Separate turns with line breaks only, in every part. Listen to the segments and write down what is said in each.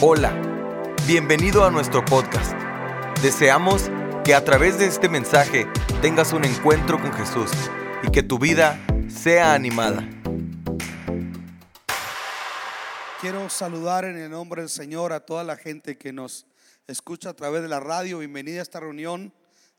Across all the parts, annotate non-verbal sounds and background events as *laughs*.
Hola, bienvenido a nuestro podcast. Deseamos que a través de este mensaje tengas un encuentro con Jesús y que tu vida sea animada.
Quiero saludar en el nombre del Señor a toda la gente que nos escucha a través de la radio. Bienvenida a esta reunión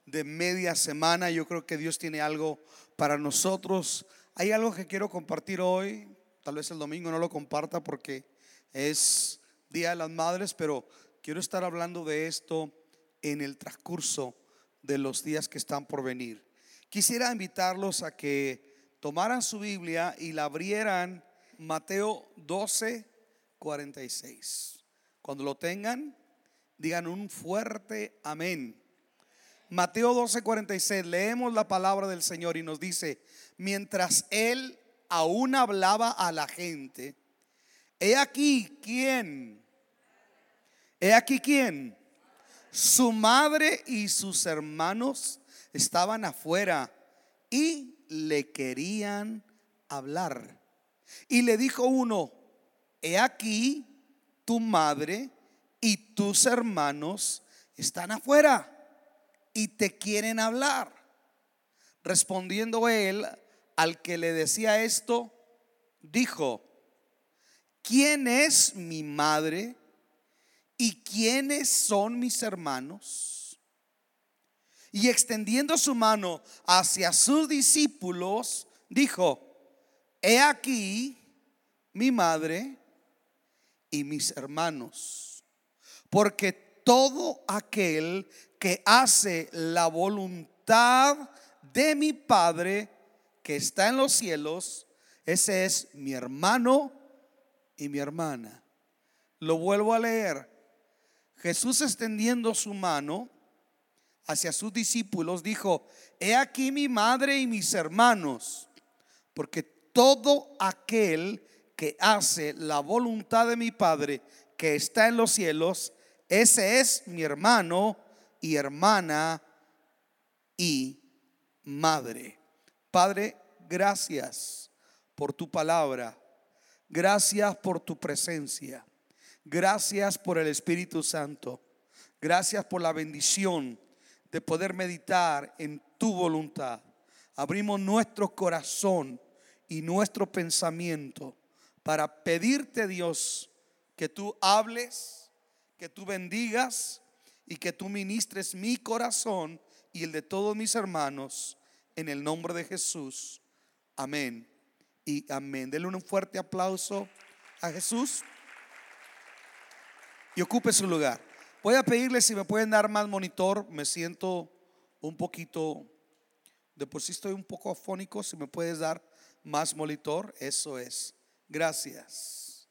de media semana. Yo creo que Dios tiene algo para nosotros. Hay algo que quiero compartir hoy. Tal vez el domingo no lo comparta porque es Día de las Madres, pero quiero estar hablando de esto en el transcurso de los días que están por venir. Quisiera invitarlos a que tomaran su Biblia y la abrieran Mateo 12, 46. Cuando lo tengan, digan un fuerte amén. Mateo 12, 46, leemos la palabra del Señor y nos dice, mientras él aún hablaba a la gente, he aquí quién He aquí quién. Su madre y sus hermanos estaban afuera y le querían hablar. Y le dijo uno, he aquí tu madre y tus hermanos están afuera y te quieren hablar. Respondiendo él al que le decía esto, dijo, ¿quién es mi madre ¿y quiénes son mis hermanos? Y extendiendo su mano hacia sus discípulos, dijo, he aquí mi madre y mis hermanos, porque todo aquel que hace la voluntad de mi Padre que está en los cielos, ese es mi hermano y mi hermana. Lo vuelvo a leer. Jesús extendiendo su mano hacia sus discípulos dijo, he aquí mi madre y mis hermanos, porque todo aquel que hace la voluntad de mi Padre que está en los cielos, ese es mi hermano y hermana y madre. Padre, gracias por tu palabra, gracias por tu presencia. Gracias por el Espíritu Santo. Gracias por la bendición de poder meditar en tu voluntad. Abrimos nuestro corazón y nuestro pensamiento para pedirte, Dios, que tú hables, que tú bendigas y que tú ministres mi corazón y el de todos mis hermanos en el nombre de Jesús. Amén. Y amén. Denle un fuerte aplauso a Jesús y ocupe su lugar. Voy a pedirle si me pueden dar más monitor. Me siento un poquito, de por sí estoy un poco afónico. Si me puedes dar más monitor, eso es. Gracias.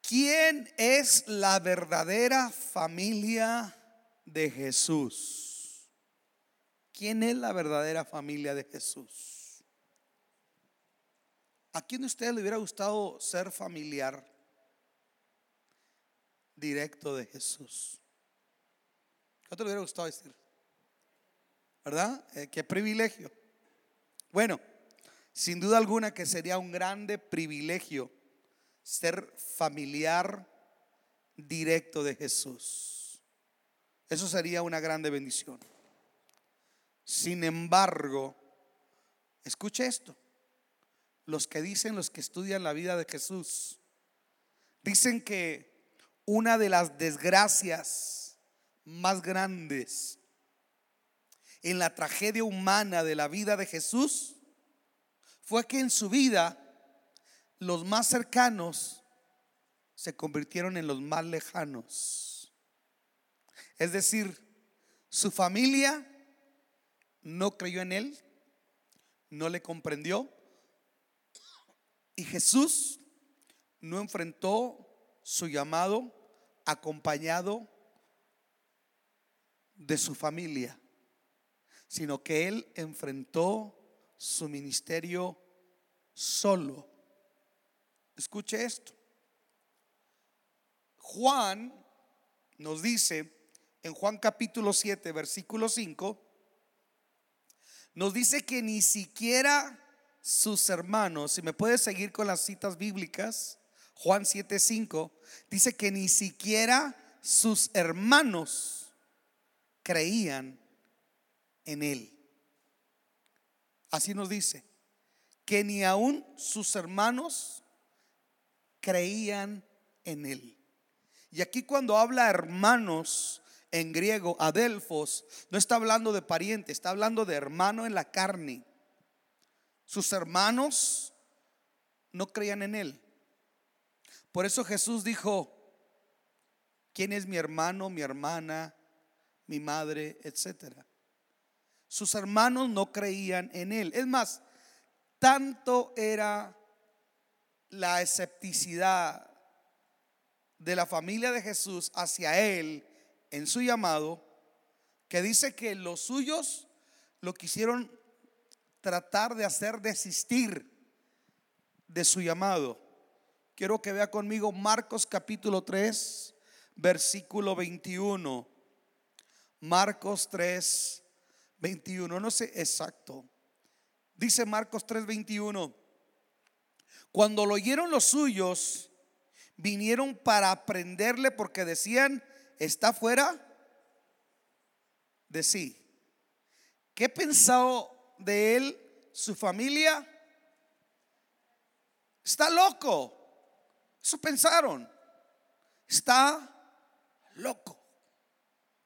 ¿Quién es la verdadera familia de Jesús? ¿Quién es la verdadera familia de Jesús? ¿A quién de ustedes le hubiera gustado ser familiar? directo de Jesús. ¿Qué te le hubiera gustado decir? ¿Verdad? Eh, qué privilegio. Bueno, sin duda alguna que sería un grande privilegio ser familiar directo de Jesús. Eso sería una grande bendición. Sin embargo, escuche esto. Los que dicen, los que estudian la vida de Jesús, dicen que una de las desgracias más grandes en la tragedia humana de la vida de Jesús fue que en su vida los más cercanos se convirtieron en los más lejanos. Es decir, su familia no creyó en él, no le comprendió y Jesús no enfrentó su llamado acompañado de su familia, sino que él enfrentó su ministerio solo. Escuche esto. Juan nos dice en Juan capítulo 7, versículo 5, nos dice que ni siquiera sus hermanos, si me puedes seguir con las citas bíblicas, Juan 7:5, dice que ni siquiera sus hermanos creían en él. Así nos dice, que ni aún sus hermanos creían en él. Y aquí cuando habla hermanos en griego, adelfos, no está hablando de pariente, está hablando de hermano en la carne. Sus hermanos no creían en él. Por eso Jesús dijo, ¿quién es mi hermano, mi hermana, mi madre, etcétera? Sus hermanos no creían en él. Es más, tanto era la escepticidad de la familia de Jesús hacia él en su llamado, que dice que los suyos lo quisieron tratar de hacer desistir de su llamado. Quiero que vea conmigo Marcos capítulo 3, versículo 21. Marcos 3, 21. No sé exacto. Dice Marcos 3, 21. Cuando lo oyeron los suyos, vinieron para aprenderle porque decían, está fuera de sí. ¿Qué pensado de él su familia? Está loco. Eso pensaron. Está loco.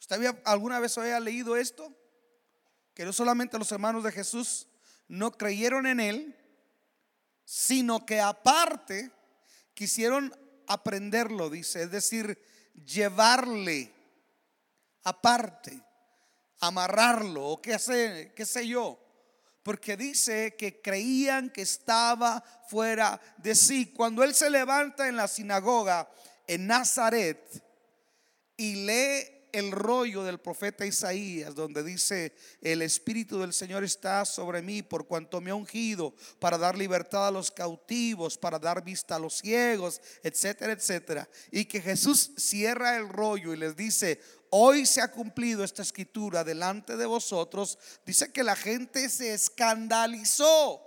¿Usted había, alguna vez había leído esto? Que no solamente los hermanos de Jesús no creyeron en él, sino que aparte quisieron aprenderlo, dice, es decir, llevarle aparte, amarrarlo, o qué sé, qué sé yo porque dice que creían que estaba fuera de sí. Cuando él se levanta en la sinagoga en Nazaret y lee el rollo del profeta Isaías, donde dice, el Espíritu del Señor está sobre mí por cuanto me ha ungido para dar libertad a los cautivos, para dar vista a los ciegos, etcétera, etcétera. Y que Jesús cierra el rollo y les dice, hoy se ha cumplido esta escritura delante de vosotros, dice que la gente se escandalizó.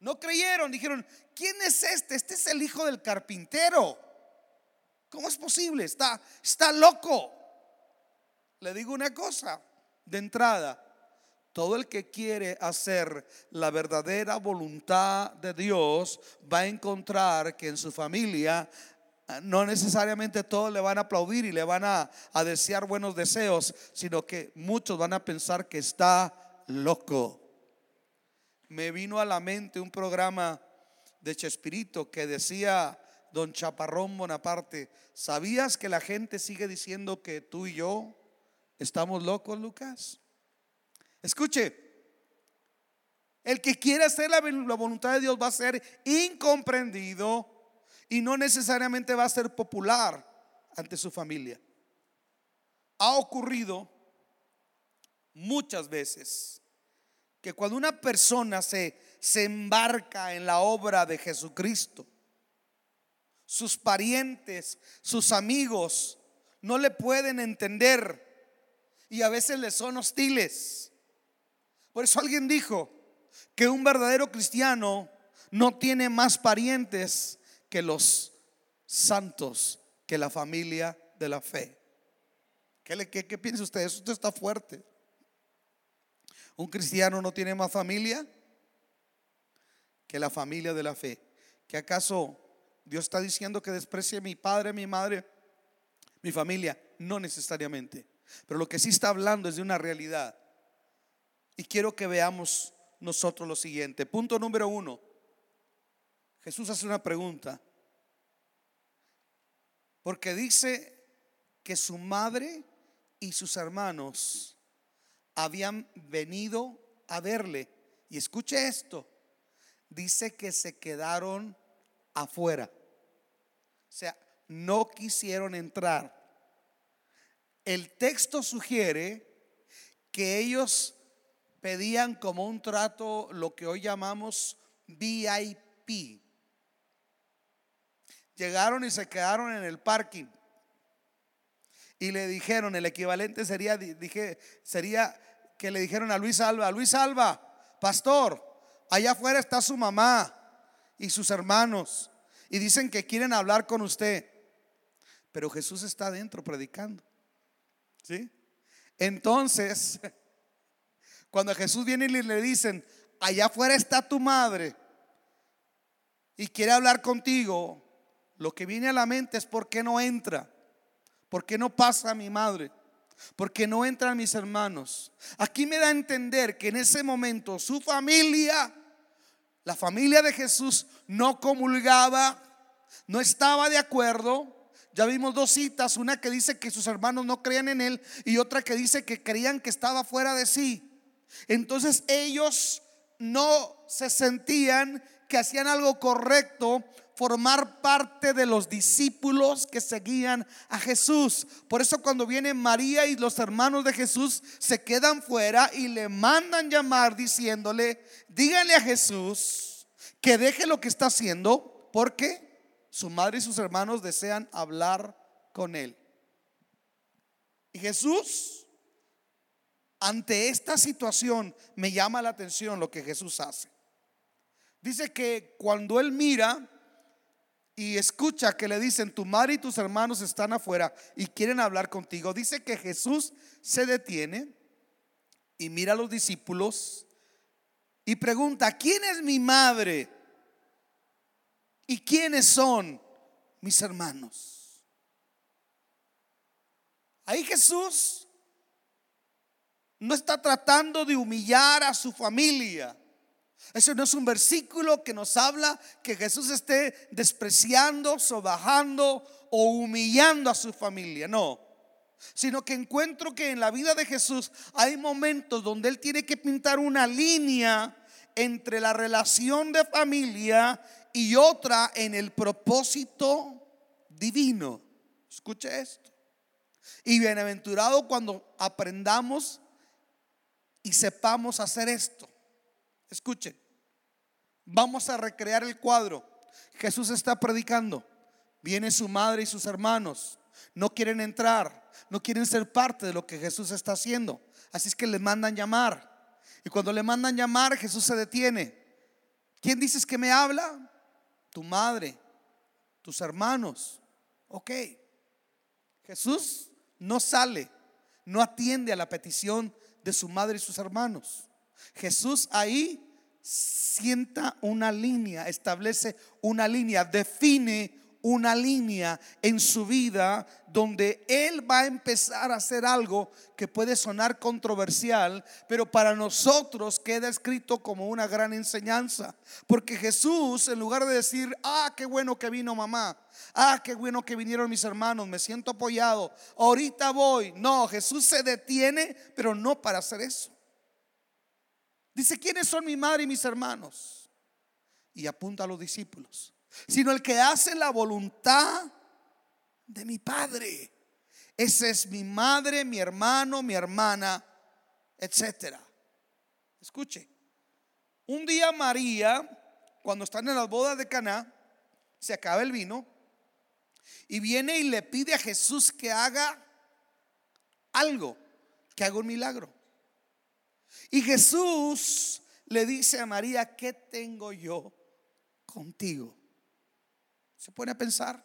No creyeron, dijeron, ¿quién es este? Este es el hijo del carpintero. ¿Cómo es posible? Está, está loco. Le digo una cosa de entrada. Todo el que quiere hacer la verdadera voluntad de Dios va a encontrar que en su familia no necesariamente todos le van a aplaudir y le van a, desear buenos deseos, sino que muchos van a pensar que está loco. Me vino a la mente un programa de Chespirito que decía don Chaparrón Bonaparte, ¿sabías que la gente sigue diciendo que tú y yo estamos locos, Lucas? Escuche, el que quiere hacer la, voluntad de Dios va a ser incomprendido y no necesariamente va a ser popular ante su familia. Ha ocurrido muchas veces que cuando una persona se, se embarca en la obra de Jesucristo, sus parientes, sus amigos, no le pueden entender y a veces le son hostiles. Por eso alguien dijo que un verdadero cristiano no tiene más parientes que los santos, que la familia de la fe. ¿Qué, le, qué, piensa usted? Eso está fuerte. ¿Un cristiano no tiene más familia que la familia de la fe? ¿Que acaso Dios está diciendo que desprecie a mi padre, mi madre, mi familia? No necesariamente. Pero lo que sí está hablando es de una realidad. Y quiero que veamos nosotros lo siguiente. Punto número uno. Jesús hace una pregunta. Porque dice que su madre y sus hermanos habían venido a verle. Y escuche esto. Dice que se quedaron afuera. O sea, no quisieron entrar. El texto sugiere que ellos pedían como un trato lo que hoy llamamos VIP. Llegaron y se quedaron en el parking. Y le dijeron, el equivalente sería, dije, sería que le dijeron a Luis Alba, Luis Alba, pastor, allá afuera está su mamá y sus hermanos. y dicen que quieren hablar con usted, pero Jesús está adentro predicando. ¿Sí? Entonces, *laughs* cuando Jesús viene y le dicen, allá afuera está tu madre y quiere hablar contigo, lo que viene a la mente es por qué no entra, por qué no pasa mi madre, por qué no entran mis hermanos. Aquí me da a entender que en ese momento su familia, la familia de Jesús, no comulgaba, no estaba de acuerdo. Ya vimos dos citas, una que dice que sus hermanos no creían en él y otra que dice que creían que estaba fuera de sí. Entonces ellos no se sentían que hacían algo correcto formar parte de los discípulos que seguían a Jesús. Por eso cuando viene María y los hermanos de Jesús se quedan fuera y le mandan llamar diciéndole, díganle a Jesús que deje lo que está haciendo porque su madre y sus hermanos desean hablar con él. Y Jesús, ante esta situación, me llama la atención lo que Jesús hace. Dice que cuando él mira y escucha que le dicen, tu madre y tus hermanos están afuera y quieren hablar contigo, dice que Jesús se detiene y mira a los discípulos y pregunta, ¿quién es mi madre? ¿Y quiénes son mis hermanos? Ahí Jesús no está tratando de humillar a su familia. Eso no es un versículo que nos habla que Jesús esté despreciando, sobajando o humillando a su familia. No. Sino que encuentro que en la vida de Jesús hay momentos donde Él tiene que pintar una línea entre la relación de familia y otra en el propósito divino. Escuche esto. Y bienaventurado cuando aprendamos y sepamos hacer esto. Escuchen, vamos a recrear el cuadro. Jesús está predicando. Viene su madre y sus hermanos. No quieren entrar, no quieren ser parte de lo que Jesús está haciendo. Así es que le mandan llamar. Y cuando le mandan llamar, Jesús se detiene. ¿Quién dices que me habla? Tu madre, tus hermanos. Ok. Jesús no sale, no atiende a la petición de su madre y sus hermanos. Jesús ahí sienta una línea, establece una línea, define una línea en su vida donde Él va a empezar a hacer algo que puede sonar controversial, pero para nosotros queda escrito como una gran enseñanza. Porque Jesús, en lugar de decir, ah, qué bueno que vino mamá, ah, qué bueno que vinieron mis hermanos, me siento apoyado, ahorita voy. No, Jesús se detiene, pero no para hacer eso. Dice, ¿quiénes son mi madre y mis hermanos? Y apunta a los discípulos. Sino el que hace la voluntad de mi Padre. Ese es mi madre, mi hermano, mi hermana, etcétera. Escuche. Un día María, cuando están en las bodas de Caná, se acaba el vino y viene y le pide a Jesús que haga algo, que haga un milagro. Y Jesús le dice a María, ¿qué tengo yo contigo? ¿Se pone a pensar?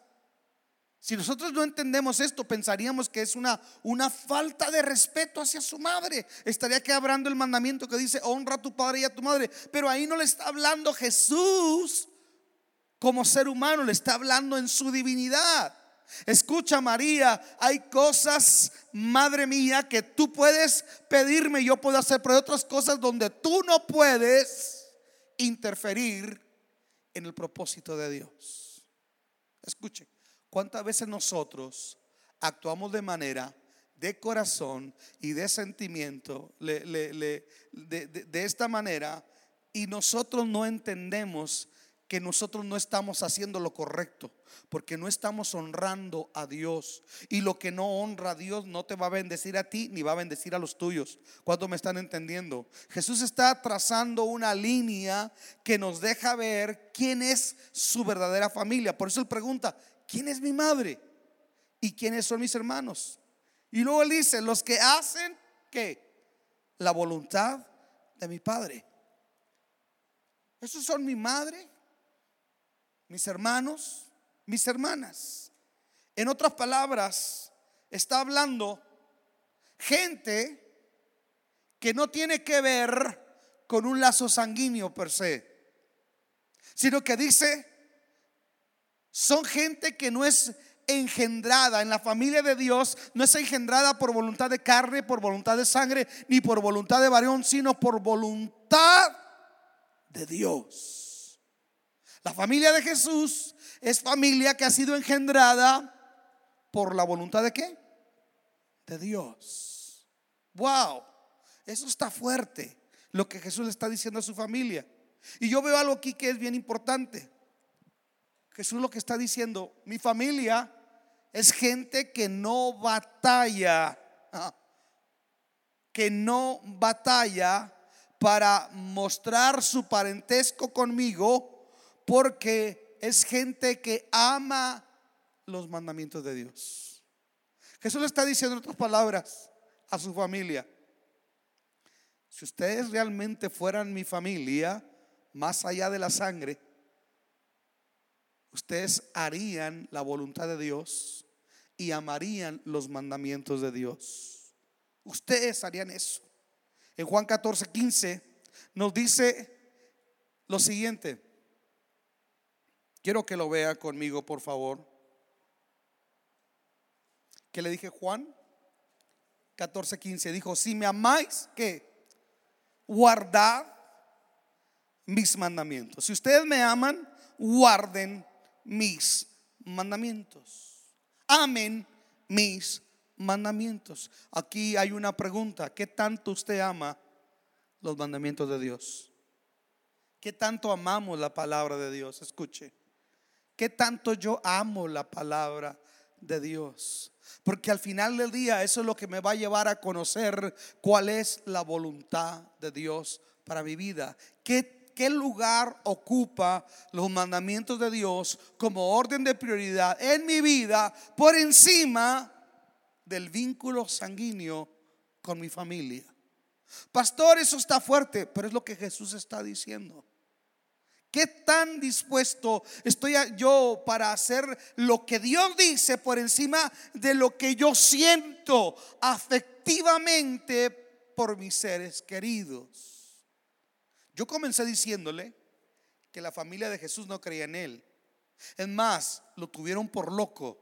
Si nosotros no entendemos esto, pensaríamos que es una, una falta de respeto hacia su madre. Estaría quebrando el mandamiento que dice, honra a tu padre y a tu madre. Pero ahí no le está hablando Jesús como ser humano, le está hablando en su divinidad. Escucha María, hay cosas, madre mía, que tú puedes pedirme y yo puedo hacer, pero hay otras cosas donde tú no puedes interferir en el propósito de Dios. Escuche, ¿cuántas veces nosotros actuamos de manera de corazón y de sentimiento de, de esta manera y nosotros no entendemos que nosotros no estamos haciendo lo correcto, porque no estamos honrando a Dios. Y lo que no honra a Dios no te va a bendecir a ti ni va a bendecir a los tuyos. ¿Cuánto me están entendiendo? Jesús está trazando una línea que nos deja ver quién es su verdadera familia. Por eso él pregunta, ¿quién es mi madre? ¿Y quiénes son mis hermanos? Y luego él dice, los que hacen que la voluntad de mi Padre. Esos son mi madre, mis hermanos, mis hermanas. En otras palabras, está hablando gente que no tiene que ver con un lazo sanguíneo per se, sino que dice, son gente que no es engendrada en la familia de Dios, no es engendrada por voluntad de carne, por voluntad de sangre, ni por voluntad de varón, sino por voluntad de Dios. La familia de Jesús es familia que ha sido engendrada por la voluntad de qué? De Dios. Wow, eso está fuerte, lo que Jesús le está diciendo a su familia. Y yo veo algo aquí que es bien importante. Jesús lo que está diciendo, mi familia es gente que no batalla, que no batalla para mostrar su parentesco conmigo, porque es gente que ama los mandamientos de Dios. Jesús le está diciendo en otras palabras a su familia, si ustedes realmente fueran mi familia, más allá de la sangre, ustedes harían la voluntad de Dios y amarían los mandamientos de Dios. Ustedes harían eso. En Juan 14, 15 nos dice lo siguiente. Quiero que lo vea conmigo, por favor. ¿Qué le dije Juan? 14, 15. Dijo, si me amáis, que guardad mis mandamientos. Si ustedes me aman, guarden mis mandamientos. Amen mis mandamientos. Aquí hay una pregunta. ¿Qué tanto usted ama los mandamientos de Dios? ¿Qué tanto amamos la palabra de Dios? Escuche. ¿Qué tanto yo amo la palabra de Dios? Porque al final del día eso es lo que me va a llevar a conocer cuál es la voluntad de Dios para mi vida. ¿Qué qué lugar ocupa los mandamientos de Dios como orden de prioridad en mi vida por encima del vínculo sanguíneo con mi familia. Pastor, eso está fuerte, pero es lo que Jesús está diciendo. ¿Qué tan dispuesto estoy yo para hacer lo que Dios dice por encima de lo que yo siento afectivamente por mis seres queridos? Yo comencé diciéndole que la familia de Jesús no creía en él. Es más, lo tuvieron por loco.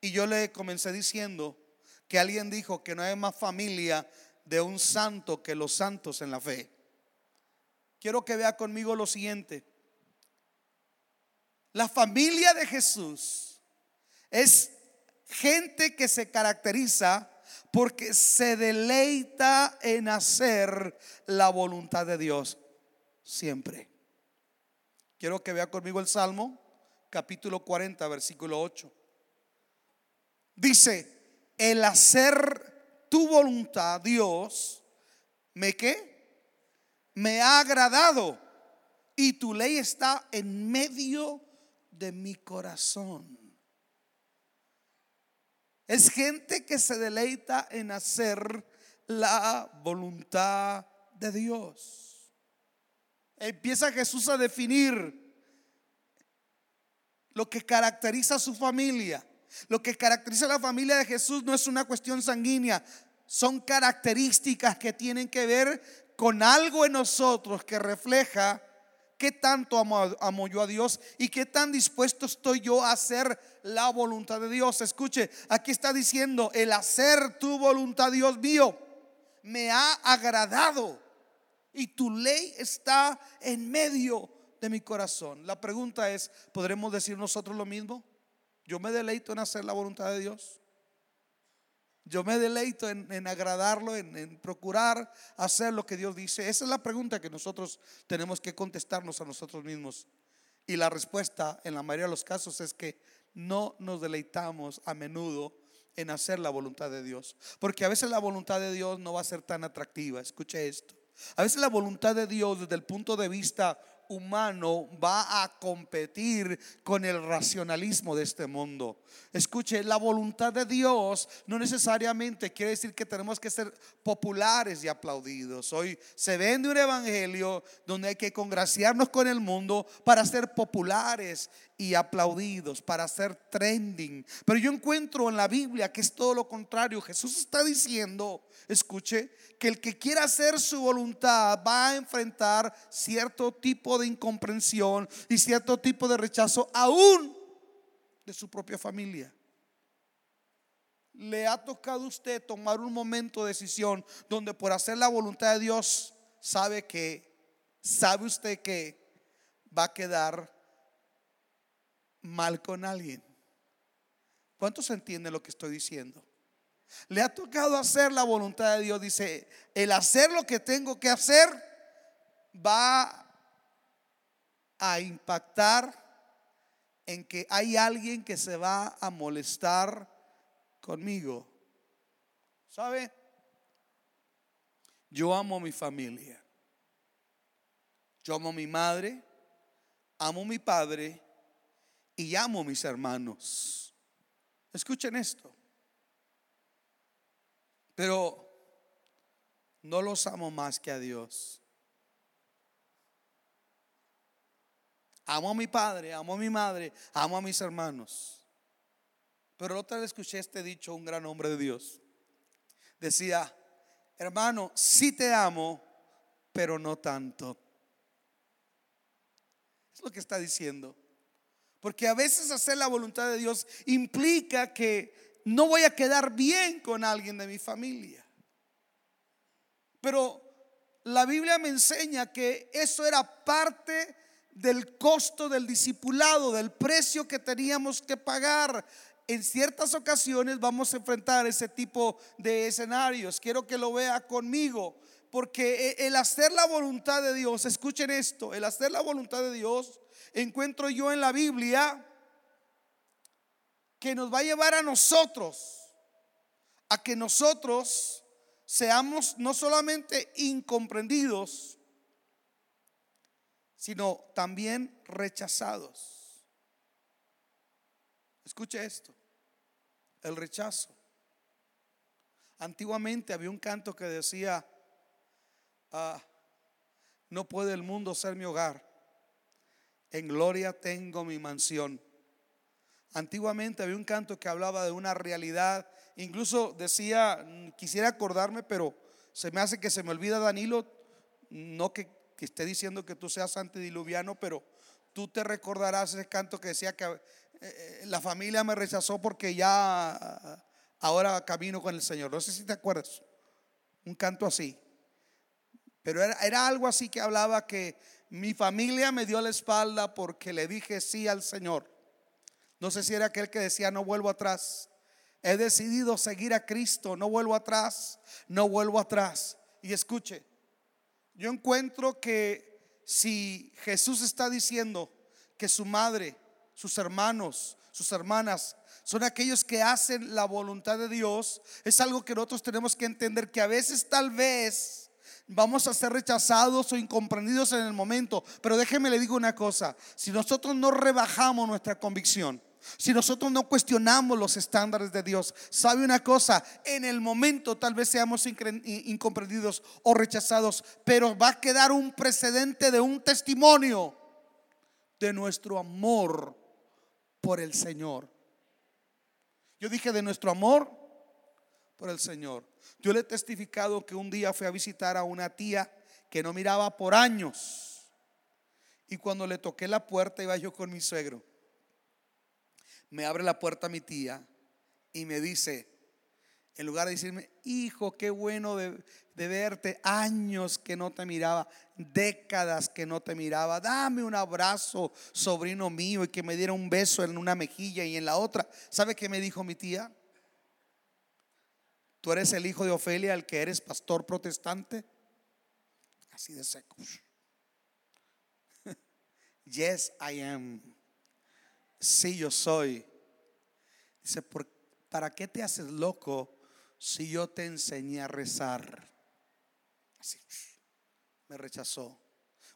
Y yo le comencé diciendo que alguien dijo que no hay más familia de un santo que los santos en la fe. Quiero que vea conmigo lo siguiente. La familia de Jesús es gente que se caracteriza porque se deleita en hacer la voluntad de Dios siempre. Quiero que vea conmigo el Salmo, capítulo 40, versículo 8. Dice, el hacer tu voluntad, Dios, ¿me qué? Me ha agradado y tu ley está en medio de mi corazón. Es gente que se deleita en hacer la voluntad de Dios. Empieza Jesús a definir lo que caracteriza a su familia. Lo que caracteriza a la familia de Jesús no es una cuestión sanguínea, son características que tienen que ver con algo en nosotros que refleja qué tanto amo, yo a Dios y qué tan dispuesto estoy yo a hacer la voluntad de Dios. Escuche, aquí está diciendo, el hacer tu voluntad, Dios mío, me ha agradado y tu ley está en medio de mi corazón. La pregunta es, ¿podremos decir nosotros lo mismo? Yo me deleito en hacer la voluntad de Dios. Yo me deleito en, agradarlo, en, procurar hacer lo que Dios dice. Esa es la pregunta que nosotros tenemos que contestarnos a nosotros mismos. Y la respuesta en la mayoría de los casos es que no nos deleitamos a menudo en hacer la voluntad de Dios. Porque a veces la voluntad de Dios no va a ser tan atractiva. Escuche esto. A veces la voluntad de Dios desde el punto de vista humano va a competir con el racionalismo de este mundo. Escuche, la voluntad de Dios no necesariamente quiere decir que tenemos que ser populares y aplaudidos. Hoy se vende un evangelio donde hay que congraciarnos con el mundo para ser populares y aplaudidos, para ser trending. Pero yo encuentro en la Biblia que es todo lo contrario. Jesús está diciendo, escuche, que el que quiera hacer su voluntad va a enfrentar cierto tipo de incomprensión y cierto tipo de rechazo aún de su propia familia. Le ha tocado a usted tomar un momento de decisión donde por hacer la voluntad de Dios sabe que, sabe usted que va a quedar mal con alguien. ¿Cuántos entienden lo que estoy diciendo? Le ha tocado hacer la voluntad de Dios. Dice, el hacer lo que tengo que hacer va a impactar en que hay alguien que se va a molestar conmigo. ¿Sabe? Yo amo a mi familia. Yo amo a mi madre, amo mi padre y amo a mis hermanos. Escuchen esto. Pero no los amo más que a Dios. Amo a mi padre, amo a mi madre, amo a mis hermanos. Pero otra vez escuché este dicho, un gran hombre de Dios. Decía, hermano, sí te amo, pero no tanto. Es lo que está diciendo. Porque a veces hacer la voluntad de Dios implica que no voy a quedar bien con alguien de mi familia. Pero la Biblia me enseña que eso era parte del costo del discipulado, del precio que teníamos que pagar. En ciertas ocasiones vamos a enfrentar ese tipo de escenarios. Quiero que lo vea conmigo, porque e, el hacer la voluntad de Dios, escuchen esto, el hacer la voluntad de Dios, encuentro yo en la Biblia que nos va a llevar a nosotros, a que nosotros seamos no solamente incomprendidos, sino también rechazados. Escuche esto, el rechazo. Antiguamente había un canto que decía, ah, no puede el mundo ser mi hogar, en gloria tengo mi mansión. Antiguamente había un canto que hablaba de una realidad, incluso decía, quisiera acordarme, pero se me hace que se me olvida Danilo, no que, esté diciendo que tú seas antediluviano, pero tú te recordarás ese canto que decía que eh, la familia me rechazó porque ya ahora camino con el Señor. No sé si te acuerdas, un canto así. Pero era, era algo así que hablaba que mi familia me dio la espalda porque le dije sí al Señor. No sé si era aquel que decía, no vuelvo atrás. He decidido seguir a Cristo, no vuelvo atrás, no vuelvo atrás. Y escuche, yo encuentro que si Jesús está diciendo que su madre, sus hermanos, sus hermanas son aquellos que hacen la voluntad de Dios, es algo que nosotros tenemos que entender que a veces tal vez vamos a ser rechazados o incomprendidos en el momento, pero déjeme le digo una cosa, si nosotros no rebajamos nuestra convicción, si nosotros no cuestionamos los estándares de Dios, sabe una cosa, en el momento tal vez seamos incomprendidos o rechazados, pero va a quedar un precedente de un testimonio de nuestro amor por el Señor. Yo dije de nuestro amor por el Señor. Yo le he testificado que un día fui a visitar a una tía que no miraba por años. Y cuando le toqué la puerta iba yo con mi suegro me abre la puerta mi tía y me dice, en lugar de decirme, hijo, qué bueno de, verte, años que no te miraba, décadas que no te miraba, dame un abrazo, sobrino mío, y que me diera un beso en una mejilla y en la otra. ¿Sabe qué me dijo mi tía? Tú eres el hijo de Ofelia, el que eres pastor protestante. Así de seco. *laughs* Yes, I am sí yo soy. Dice, ¿para qué te haces loco si yo te enseñé a rezar? Así, me rechazó.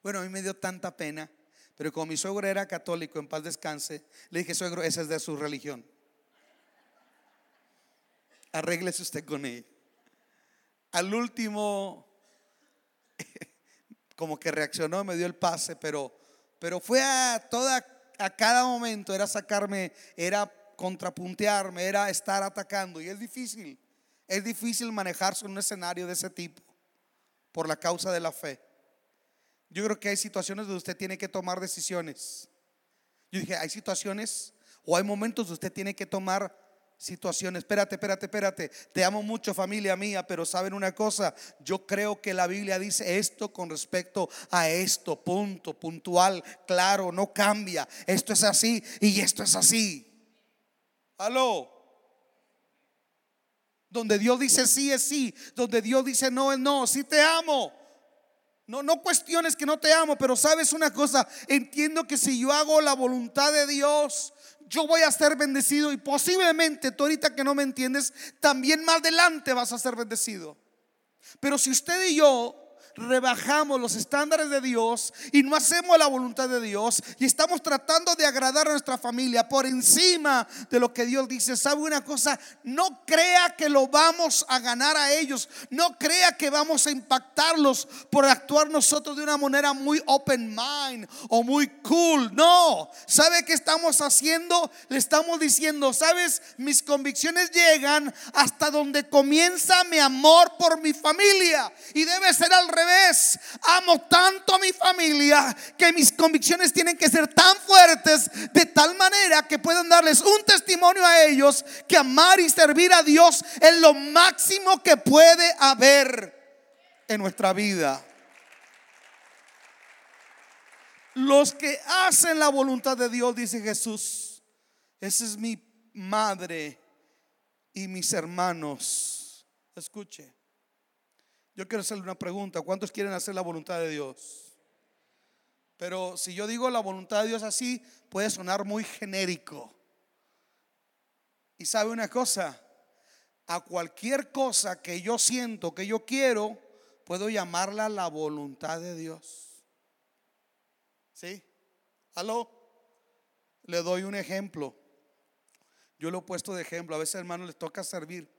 Bueno, a mí me dio tanta pena, pero como mi suegro era católico, en paz descanse, le dije, suegro, esa es de su religión. Arréglese usted con ella. Al último, *laughs* como que reaccionó, me dio el pase, pero, pero fue a toda, a cada momento, era sacarme, era contrapuntearme, era estar atacando. Y es difícil, es difícil manejarse en un escenario de ese tipo por la causa de la fe. Yo creo que hay situaciones donde usted tiene que tomar decisiones. Yo dije, hay situaciones o hay momentos donde usted tiene que tomar situaciones. Espérate, espérate, espérate. Te amo mucho familia mía, pero saben una cosa, yo creo que la Biblia dice esto con respecto a esto, punto, puntual, claro, no cambia. Esto es así y esto es así. Aló. Donde Dios dice sí es sí, donde Dios dice no es no, sí te amo. No, no cuestiones que no te amo, pero sabes una cosa, entiendo que si yo hago la voluntad de Dios, yo voy a ser bendecido y posiblemente tú ahorita que no me entiendes, también más adelante vas a ser bendecido. Pero si usted y yo rebajamos los estándares de Dios y no hacemos la voluntad de Dios y estamos tratando de agradar a nuestra familia por encima de lo que Dios dice. ¿Sabe una cosa? No crea que lo vamos a ganar a ellos. No crea que vamos a impactarlos por actuar nosotros de una manera muy open mind o muy cool. No. ¿Sabe qué estamos haciendo? Le estamos diciendo, ¿sabes? Mis convicciones llegan hasta donde comienza mi amor por mi familia y debe ser al vez amo tanto a mi familia que mis convicciones tienen que ser tan fuertes de tal manera que puedan darles un testimonio a ellos que amar y servir a Dios es lo máximo que puede haber en nuestra vida. Los que hacen la voluntad de Dios, dice Jesús, esa es mi madre y mis hermanos. Escuche. Yo quiero hacerle una pregunta. ¿Cuántos quieren hacer la voluntad de Dios? Pero si yo digo la voluntad de Dios así, puede sonar muy genérico. Y sabe una cosa, a cualquier cosa que yo siento, que yo quiero, puedo llamarla la voluntad de Dios. ¿Sí? ¿Aló? Le doy un ejemplo. Yo lo he puesto de ejemplo. A veces, hermanos, les toca servir.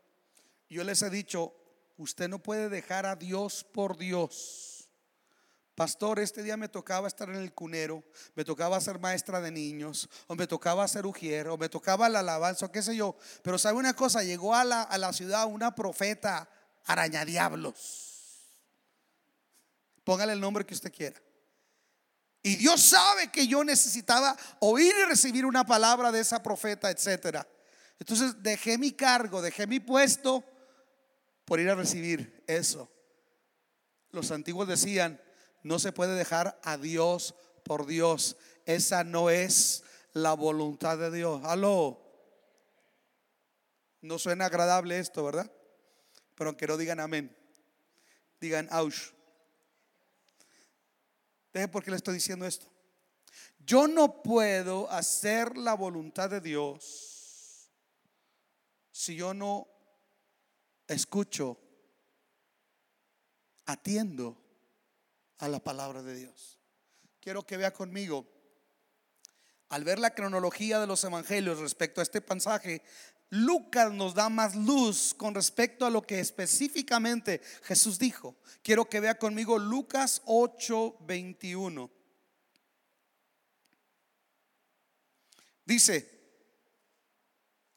Yo les he dicho, Usted no puede dejar a Dios por Dios. Pastor, este día me tocaba estar en el cunero, me tocaba ser maestra de niños, o me tocaba ser ujier, o me tocaba la alabanza, o qué sé yo. Pero sabe una cosa, llegó a la, a la ciudad una profeta arañadiablos. Póngale el nombre que usted quiera. Y Dios sabe que yo necesitaba oír y recibir una palabra de esa profeta, etcétera. Entonces dejé mi cargo, dejé mi puesto por ir a recibir eso. Los antiguos decían, no se puede dejar a Dios por Dios. Esa no es la voluntad de Dios. Aló. No suena agradable esto, ¿verdad? Pero aunque no digan amén, digan aush. Deje por qué le estoy diciendo esto. Yo no puedo hacer la voluntad de Dios si yo no escucho, atiendo a la palabra de Dios. Quiero que vea conmigo, al ver la cronología de los evangelios respecto a este pasaje, Lucas nos da más luz con respecto a lo que específicamente Jesús dijo. Quiero que vea conmigo Lucas 8:21. Dice,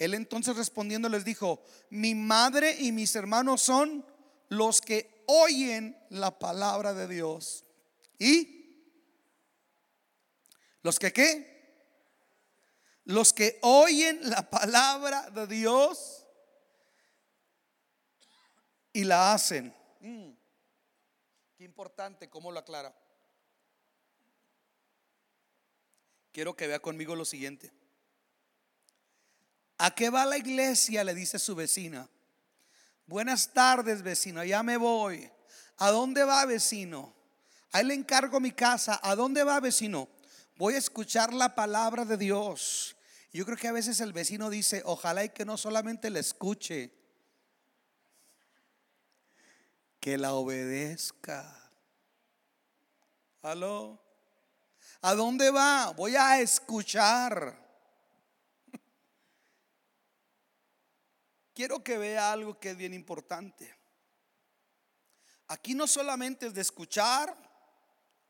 él entonces respondiendo les dijo, mi madre y mis hermanos son los que oyen la palabra de Dios. ¿Y? ¿Los que qué? Los que oyen la palabra de Dios y la hacen. Mm. Qué importante cómo lo aclara. Quiero que vea conmigo lo siguiente. ¿A qué va la iglesia? Le dice su vecina. Buenas tardes, vecino, ya me voy. ¿A dónde va, vecino? Ahí le encargo mi casa. ¿A dónde va, vecino? Voy a escuchar la palabra de Dios. Yo creo que a veces el vecino dice, ojalá y que no solamente la escuche, que la obedezca. Aló. ¿A dónde va? Voy a escuchar. Quiero que vea algo que es bien importante. Aquí no solamente es de escuchar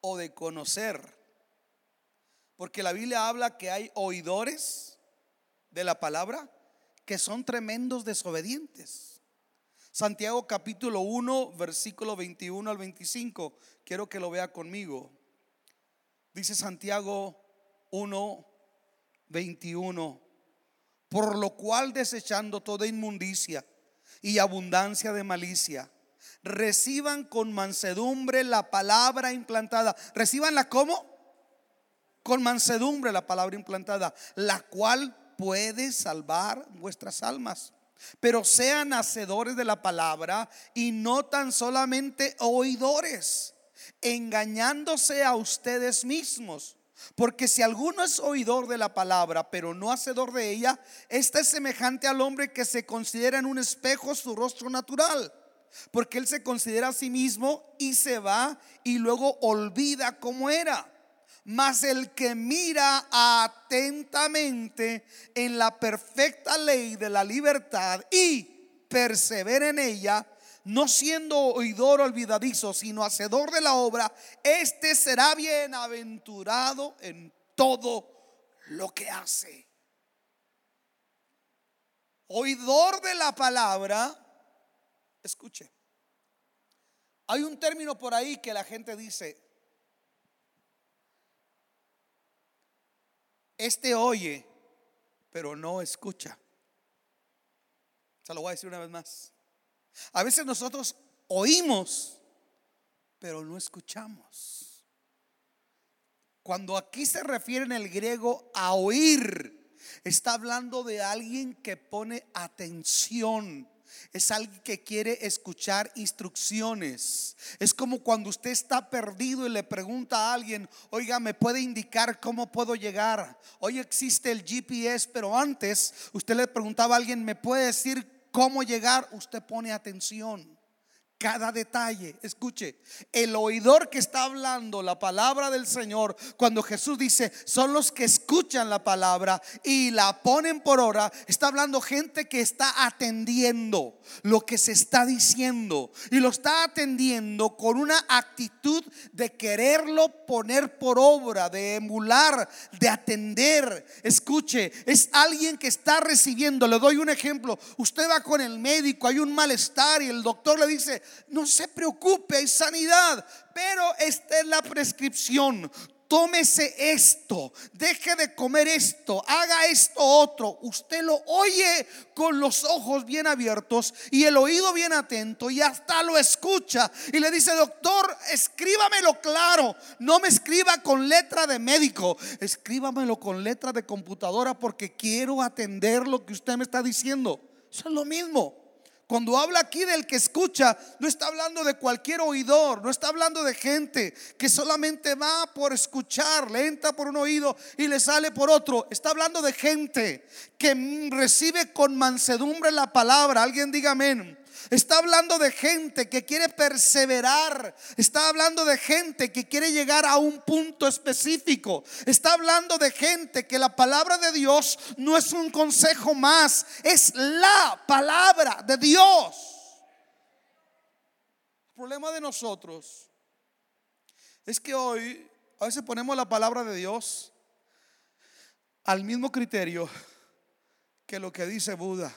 o de conocer, porque la Biblia habla que hay oidores de la palabra que son tremendos desobedientes. Santiago capítulo 1, versículo 21 al 25. Quiero que lo vea conmigo. Dice Santiago 1, 21. Por lo cual desechando toda inmundicia y abundancia de malicia, reciban con mansedumbre la palabra implantada. ¿Recibanla cómo? Con mansedumbre la palabra implantada, la cual puede salvar vuestras almas. Pero sean hacedores de la palabra y no tan solamente oidores, engañándose a ustedes mismos. Porque si alguno es oidor de la palabra, pero no hacedor de ella, este es semejante al hombre que se considera en un espejo su rostro natural. Porque él se considera a sí mismo y se va y luego olvida cómo era. Mas el que mira atentamente en la perfecta ley de la libertad y persevera en ella, no siendo oidor olvidadizo, sino hacedor de la obra, este será bienaventurado en todo lo que hace. Oidor de la palabra, escuche. Hay un término por ahí que la gente dice, Este oye, pero no escucha. Se lo voy a decir una vez más. A veces nosotros oímos, pero no escuchamos. Cuando aquí se refiere en el griego a oír, está hablando de alguien que pone atención es alguien que quiere escuchar instrucciones. Es como cuando usted está perdido y le pregunta a alguien, oiga, ¿me puede indicar cómo puedo llegar? Hoy existe el GPS, pero antes usted le preguntaba a alguien, ¿me puede decir cómo llegar? Usted pone atención cada detalle. Escuche, el oidor que está hablando la palabra del Señor, cuando Jesús dice, son los que escuchan la palabra y la ponen por hora, está hablando gente que está atendiendo lo que se está diciendo y lo está atendiendo con una actitud de quererlo poner por obra, de emular, de atender. Escuche, es alguien que está recibiendo. Le doy un ejemplo. Usted va con el médico, hay un malestar y el doctor le dice, no se preocupe, hay sanidad, pero esta es la prescripción. Tómese esto, deje de comer esto, haga esto otro. Usted lo oye con los ojos bien abiertos y el oído bien atento y hasta lo escucha. Y le dice, doctor, escríbamelo claro. No me escriba con letra de médico, escríbamelo con letra de computadora porque quiero atender lo que usted me está diciendo. Eso es lo mismo. Cuando habla aquí del que escucha, no está hablando de cualquier oidor, no está hablando de gente que solamente va por escuchar, le entra por un oído y le sale por otro. Está hablando de gente que recibe con mansedumbre la palabra. Alguien diga amén. Está hablando de gente que quiere perseverar. Está hablando de gente que quiere llegar a un punto específico. Está hablando de gente que la palabra de Dios no es un consejo más, es la palabra de Dios. El problema de nosotros es que hoy a veces ponemos la palabra de Dios al mismo criterio que lo que dice Buda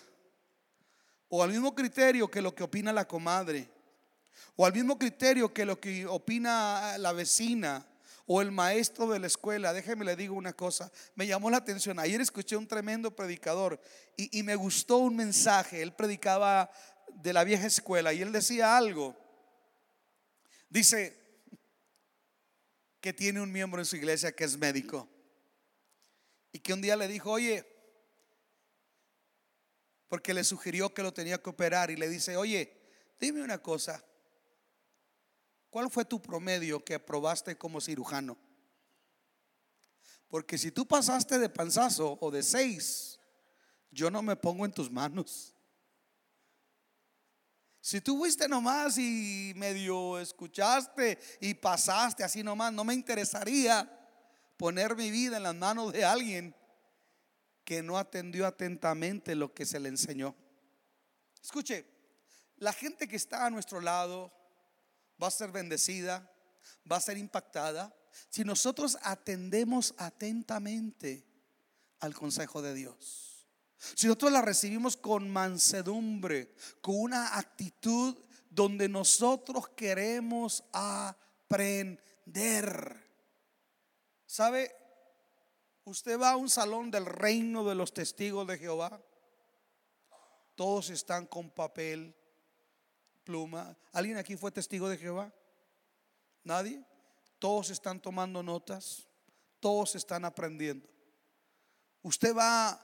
o al mismo criterio que lo que opina la comadre, o al mismo criterio que lo que opina la vecina o el maestro de la escuela. Déjeme le digo una cosa, me llamó la atención. Ayer escuché un tremendo predicador y, y me gustó un mensaje. Él predicaba de la vieja escuela y él decía algo. Dice que tiene un miembro en su iglesia que es médico y que un día le dijo, oye, porque le sugirió que lo tenía que operar y le dice, oye, dime una cosa, ¿cuál fue tu promedio que aprobaste como cirujano? Porque si tú pasaste de panzazo o de seis, yo no me pongo en tus manos. Si tú fuiste nomás y medio escuchaste y pasaste así nomás, no me interesaría poner mi vida en las manos de alguien que no atendió atentamente lo que se le enseñó. Escuche, la gente que está a nuestro lado va a ser bendecida, va a ser impactada si nosotros atendemos atentamente al consejo de Dios. Si nosotros la recibimos con mansedumbre, con una actitud donde nosotros queremos aprender. ¿Sabe? Usted va a un salón del reino de los testigos de Jehová. Todos están con papel, pluma. ¿Alguien aquí fue testigo de Jehová? ¿Nadie? Todos están tomando notas. Todos están aprendiendo. Usted va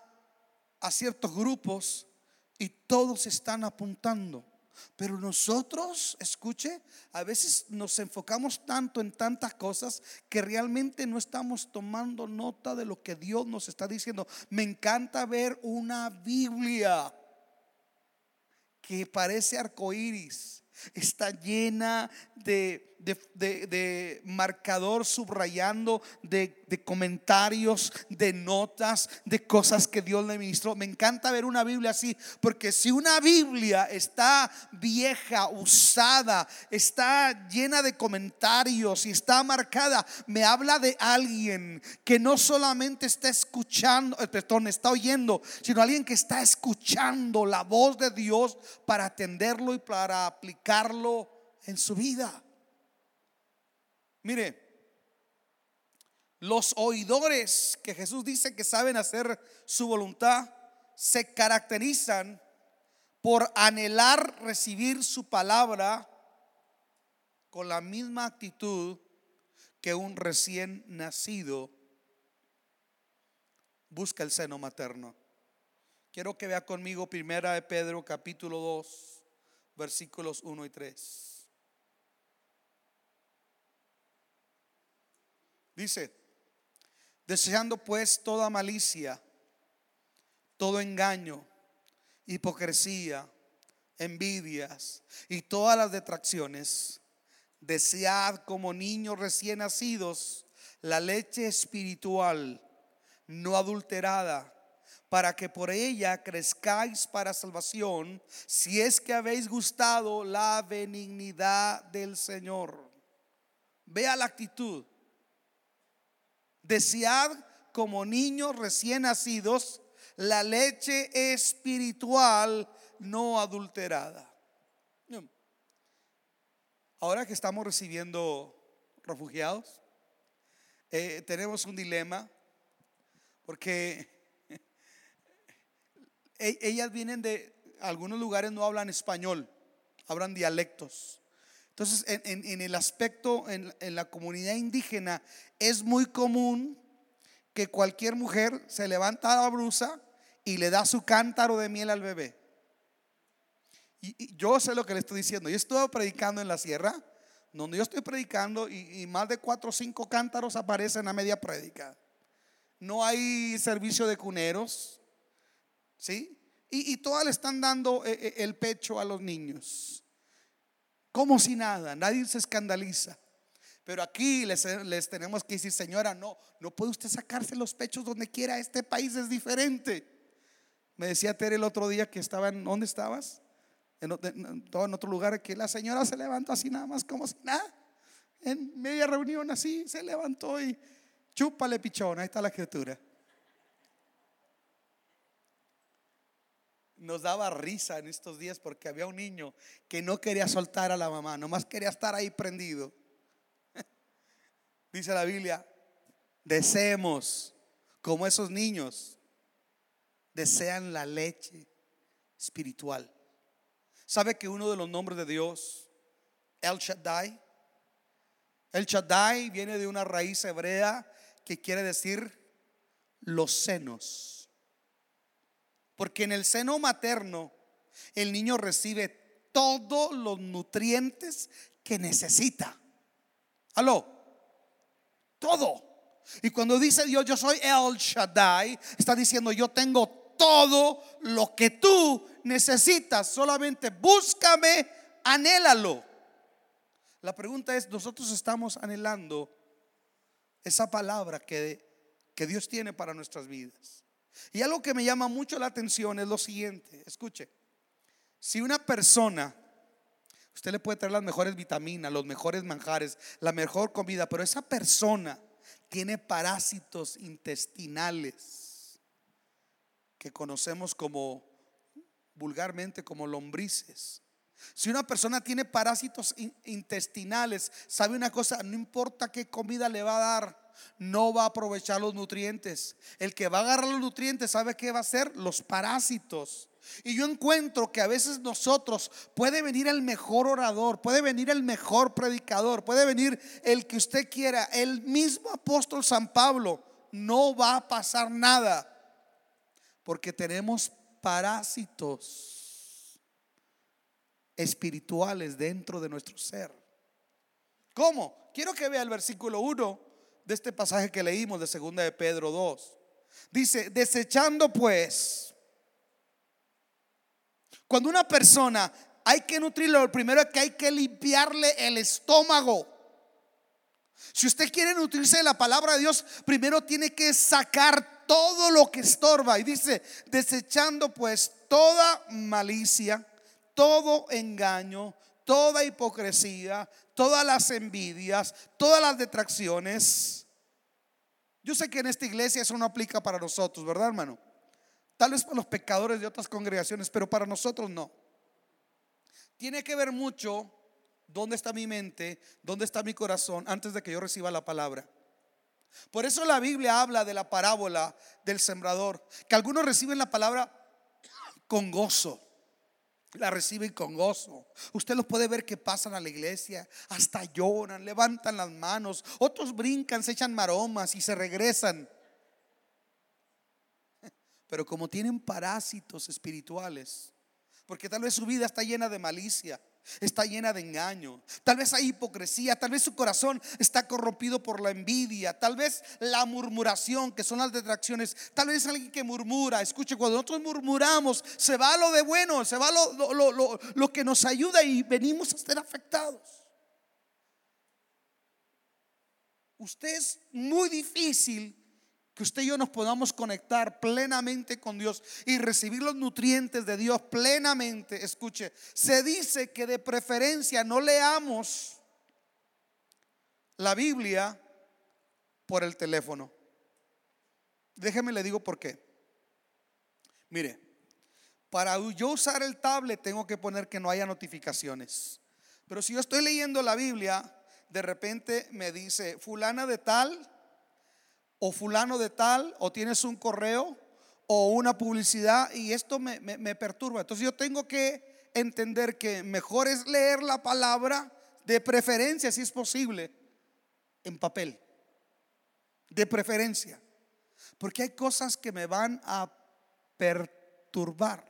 a ciertos grupos y todos están apuntando. Pero nosotros, escuche, a veces nos enfocamos tanto en tantas cosas que realmente no estamos tomando nota de lo que Dios nos está diciendo. Me encanta ver una Biblia que parece arcoíris, está llena de de, marcador subrayando, de, comentarios, de notas, de cosas que Dios le ministró. Me encanta ver una Biblia así, porque si una Biblia está vieja, usada, está llena de comentarios y está marcada, me habla de alguien que no solamente está escuchando, eh, perdón, está oyendo, sino alguien que está escuchando la voz de Dios para atenderlo y para aplicarlo en su vida. Mire, los oidores que Jesús dice que saben hacer su voluntad se caracterizan por anhelar recibir su palabra con la misma actitud que un recién nacido busca el seno materno. Quiero que vea conmigo primera de Pedro capítulo 2 versículos 1 y 3. Dice, deseando pues toda malicia, todo engaño, hipocresía, envidias y todas las detracciones, desead como niños recién nacidos la leche espiritual no adulterada, para que por ella crezcáis para salvación, si es que habéis gustado la benignidad del Señor. Vea la actitud. Desead como niños recién nacidos la leche espiritual no adulterada. Ahora que estamos recibiendo refugiados, eh, tenemos un dilema porque *laughs* e-, ellas vienen de algunos lugares no hablan español, hablan dialectos. Entonces, en, el aspecto, en, la comunidad indígena, es muy común que cualquier mujer se levanta la brusa y le da su cántaro de miel al bebé. Y, yo sé lo que le estoy diciendo. Yo estuve predicando en la sierra, donde yo estoy predicando y, más de cuatro o cinco cántaros aparecen a media prédica. No hay servicio de cuneros, ¿sí? Y, y todas le están dando eh, eh, el pecho a los niños como si nada, nadie se escandaliza. Pero aquí les, tenemos que decir, señora, no, no puede usted sacarse los pechos donde quiera, este país es diferente. Me decía Tere el otro día que estaba en, ¿dónde estabas? En, en otro lugar, que la señora se levantó así nada más como si nada. En media reunión así, se levantó y chúpale pichón, ahí está la escritura. Nos daba risa en estos días porque había un niño que no quería soltar a la mamá, nomás quería estar ahí prendido. *laughs* Dice la Biblia, deseemos como esos niños desean la leche espiritual. ¿Sabe que uno de los nombres de Dios, El Shaddai, El Shaddai viene de una raíz hebrea que quiere decir los senos. Porque en el seno materno el niño recibe todos los nutrientes que necesita. Aló, todo. Y cuando dice Dios, yo soy El Shaddai, está diciendo, yo tengo todo lo que tú necesitas, solamente búscame, anhélalo. La pregunta es, nosotros estamos anhelando esa palabra que, que Dios tiene para nuestras vidas. Y algo que me llama mucho la atención es lo siguiente, escuche, si una persona, usted le puede traer las mejores vitaminas, los mejores manjares, la mejor comida, pero esa persona tiene parásitos intestinales que conocemos como vulgarmente como lombrices. Si una persona tiene parásitos intestinales, sabe una cosa, no importa qué comida le va a dar, no va a aprovechar los nutrientes. El que va a agarrar los nutrientes, ¿sabe qué va a hacer? Los parásitos. Y yo encuentro que a veces nosotros puede venir el mejor orador, puede venir el mejor predicador, puede venir el que usted quiera, el mismo apóstol San Pablo, no va a pasar nada porque tenemos parásitos espirituales dentro de nuestro ser. ¿Cómo? Quiero que vea el versículo 1 de este pasaje que leímos de segunda de Pedro 2. Dice, desechando pues, cuando una persona hay que nutrirlo, lo primero es que hay que limpiarle el estómago. Si usted quiere nutrirse de la palabra de Dios, primero tiene que sacar todo lo que estorba. Y dice, desechando pues toda malicia, todo engaño, toda hipocresía, todas las envidias, todas las detracciones. Yo sé que en esta iglesia eso no aplica para nosotros, ¿verdad, hermano? Tal vez para los pecadores de otras congregaciones, pero para nosotros no. Tiene que ver mucho dónde está mi mente, dónde está mi corazón antes de que yo reciba la palabra. Por eso la Biblia habla de la parábola del sembrador, que algunos reciben la palabra con gozo la reciben con gozo. Usted los puede ver que pasan a la iglesia, hasta lloran, levantan las manos, otros brincan, se echan maromas y se regresan. *laughs* Pero como tienen parásitos espirituales, porque tal vez su vida está llena de malicia, está llena de engaño. Tal vez hay hipocresía, tal vez su corazón está corrompido por la envidia, tal vez la murmuración, que son las detracciones, tal vez alguien que murmura. Escuche, cuando nosotros murmuramos, se va lo de bueno, se va lo, lo que nos ayuda y venimos a ser afectados. Usted es muy difícil que usted y yo nos podamos conectar plenamente con Dios y recibir los nutrientes de Dios plenamente. Escuche, se dice que de preferencia no leamos la Biblia por el teléfono. Déjeme le digo por qué. Mire, para yo usar el tablet tengo que poner que no haya notificaciones. Pero si yo estoy leyendo la Biblia, de repente me dice, fulana de tal o fulano de tal, o tienes un correo o una publicidad y esto me, perturba. Entonces yo tengo que entender que mejor es leer la palabra de preferencia, si es posible, en papel. De preferencia. Porque hay cosas que me van a perturbar.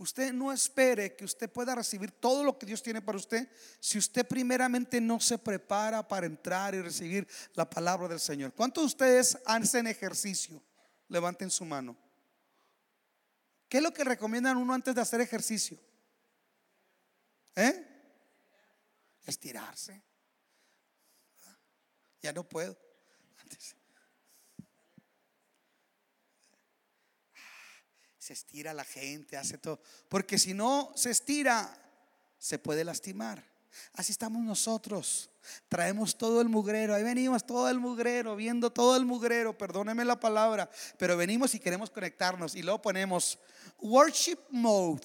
Usted no espere que usted pueda recibir todo lo que Dios tiene para usted si usted primeramente no se prepara para entrar y recibir la palabra del Señor. ¿Cuántos de ustedes hacen ejercicio? Levanten su mano. ¿Qué es lo que recomiendan uno antes de hacer ejercicio? ¿Eh? Estirarse. Ya no puedo. Antes. Se estira la gente, hace todo. Porque si no se estira, se puede lastimar. Así estamos nosotros. Traemos todo el mugrero. Ahí venimos todo el mugrero, viendo todo el mugrero. Perdóneme la palabra. Pero venimos y queremos conectarnos. Y luego ponemos worship mode.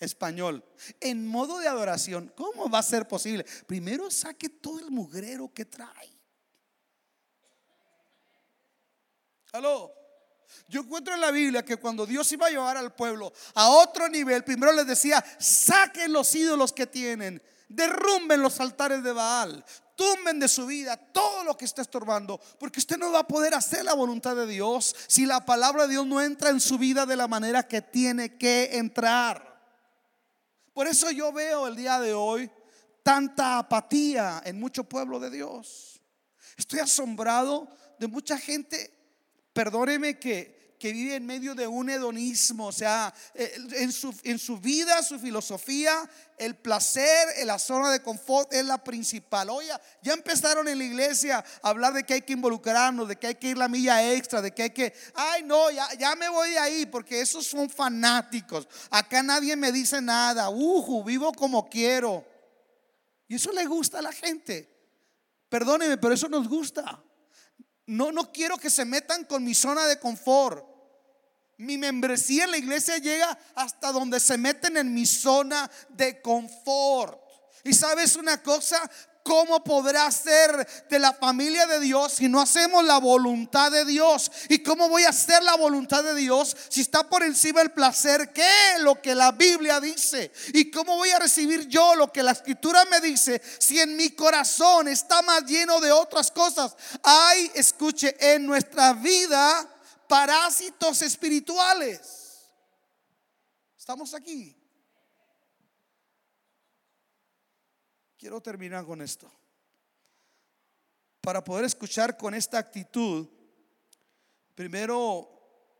Español. En modo de adoración. ¿Cómo va a ser posible? Primero saque todo el mugrero que trae. Aló. Yo encuentro en la Biblia que cuando Dios iba a llevar al pueblo a otro nivel, primero les decía, saquen los ídolos que tienen, derrumben los altares de Baal, tumben de su vida todo lo que está estorbando, porque usted no va a poder hacer la voluntad de Dios si la palabra de Dios no entra en su vida de la manera que tiene que entrar. Por eso yo veo el día de hoy tanta apatía en mucho pueblo de Dios. Estoy asombrado de mucha gente perdóneme que, que vive en medio de un hedonismo, o sea, eh, en su, en su vida, su filosofía, el placer, en la zona de confort es la principal. Oye, ya empezaron en la iglesia a hablar de que hay que involucrarnos, de que hay que ir la milla extra, de que hay que, ay no, ya, ya me voy de ahí porque esos son fanáticos. Acá nadie me dice nada, uju, vivo como quiero. Y eso le gusta a la gente. Perdóneme, pero eso nos gusta. No, no quiero que se metan con mi zona de confort. Mi membresía en la iglesia llega hasta donde se meten en mi zona de confort. Y sabes una cosa, ¿cómo podrá ser de la familia de Dios si no hacemos la voluntad de Dios? ¿Y cómo voy a hacer la voluntad de Dios si está por encima el placer? ¿Qué? Lo que la Biblia dice. ¿Y cómo voy a recibir yo lo que la escritura me dice si en mi corazón está más lleno de otras cosas? Hay, escuche, en nuestra vida parásitos espirituales. Estamos aquí. Quiero terminar con esto. Para poder escuchar con esta actitud, primero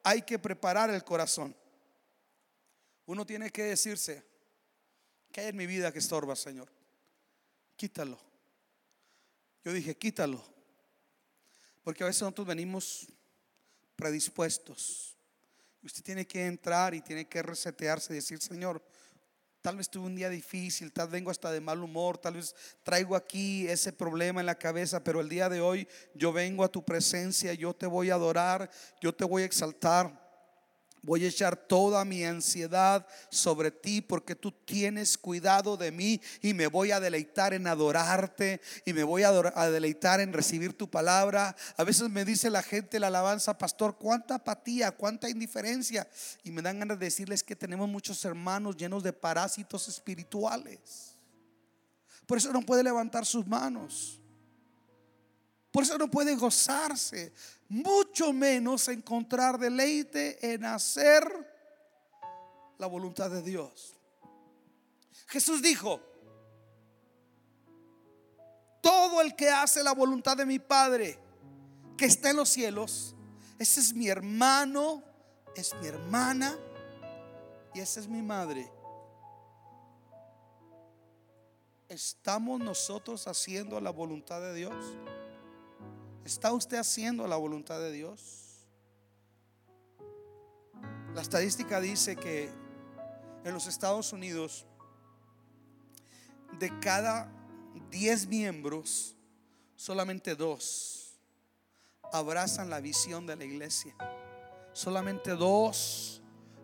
hay que preparar el corazón. Uno tiene que decirse, ¿qué hay en mi vida que estorba, Señor? Quítalo. Yo dije, quítalo. Porque a veces nosotros venimos predispuestos. Usted tiene que entrar y tiene que resetearse y decir, Señor, Tal vez tuve un día difícil, tal vez vengo hasta de mal humor, tal vez traigo aquí ese problema en la cabeza, pero el día de hoy yo vengo a tu presencia, yo te voy a adorar, yo te voy a exaltar. Voy a echar toda mi ansiedad sobre ti porque tú tienes cuidado de mí y me voy a deleitar en adorarte y me voy a, deleitar en recibir tu palabra. A veces me dice la gente la alabanza, pastor, cuánta apatía, cuánta indiferencia. Y me dan ganas de decirles que tenemos muchos hermanos llenos de parásitos espirituales. Por eso no puede levantar sus manos. Por eso no puede gozarse mucho menos encontrar deleite en hacer la voluntad de Dios. Jesús dijo, todo el que hace la voluntad de mi Padre que está en los cielos, ese es mi hermano, es mi hermana y esa es mi madre. ¿Estamos nosotros haciendo la voluntad de Dios? ¿Está usted haciendo la voluntad de Dios? La estadística dice que en los Estados Unidos, de cada 10 miembros, solamente dos abrazan la visión de la iglesia. Solamente dos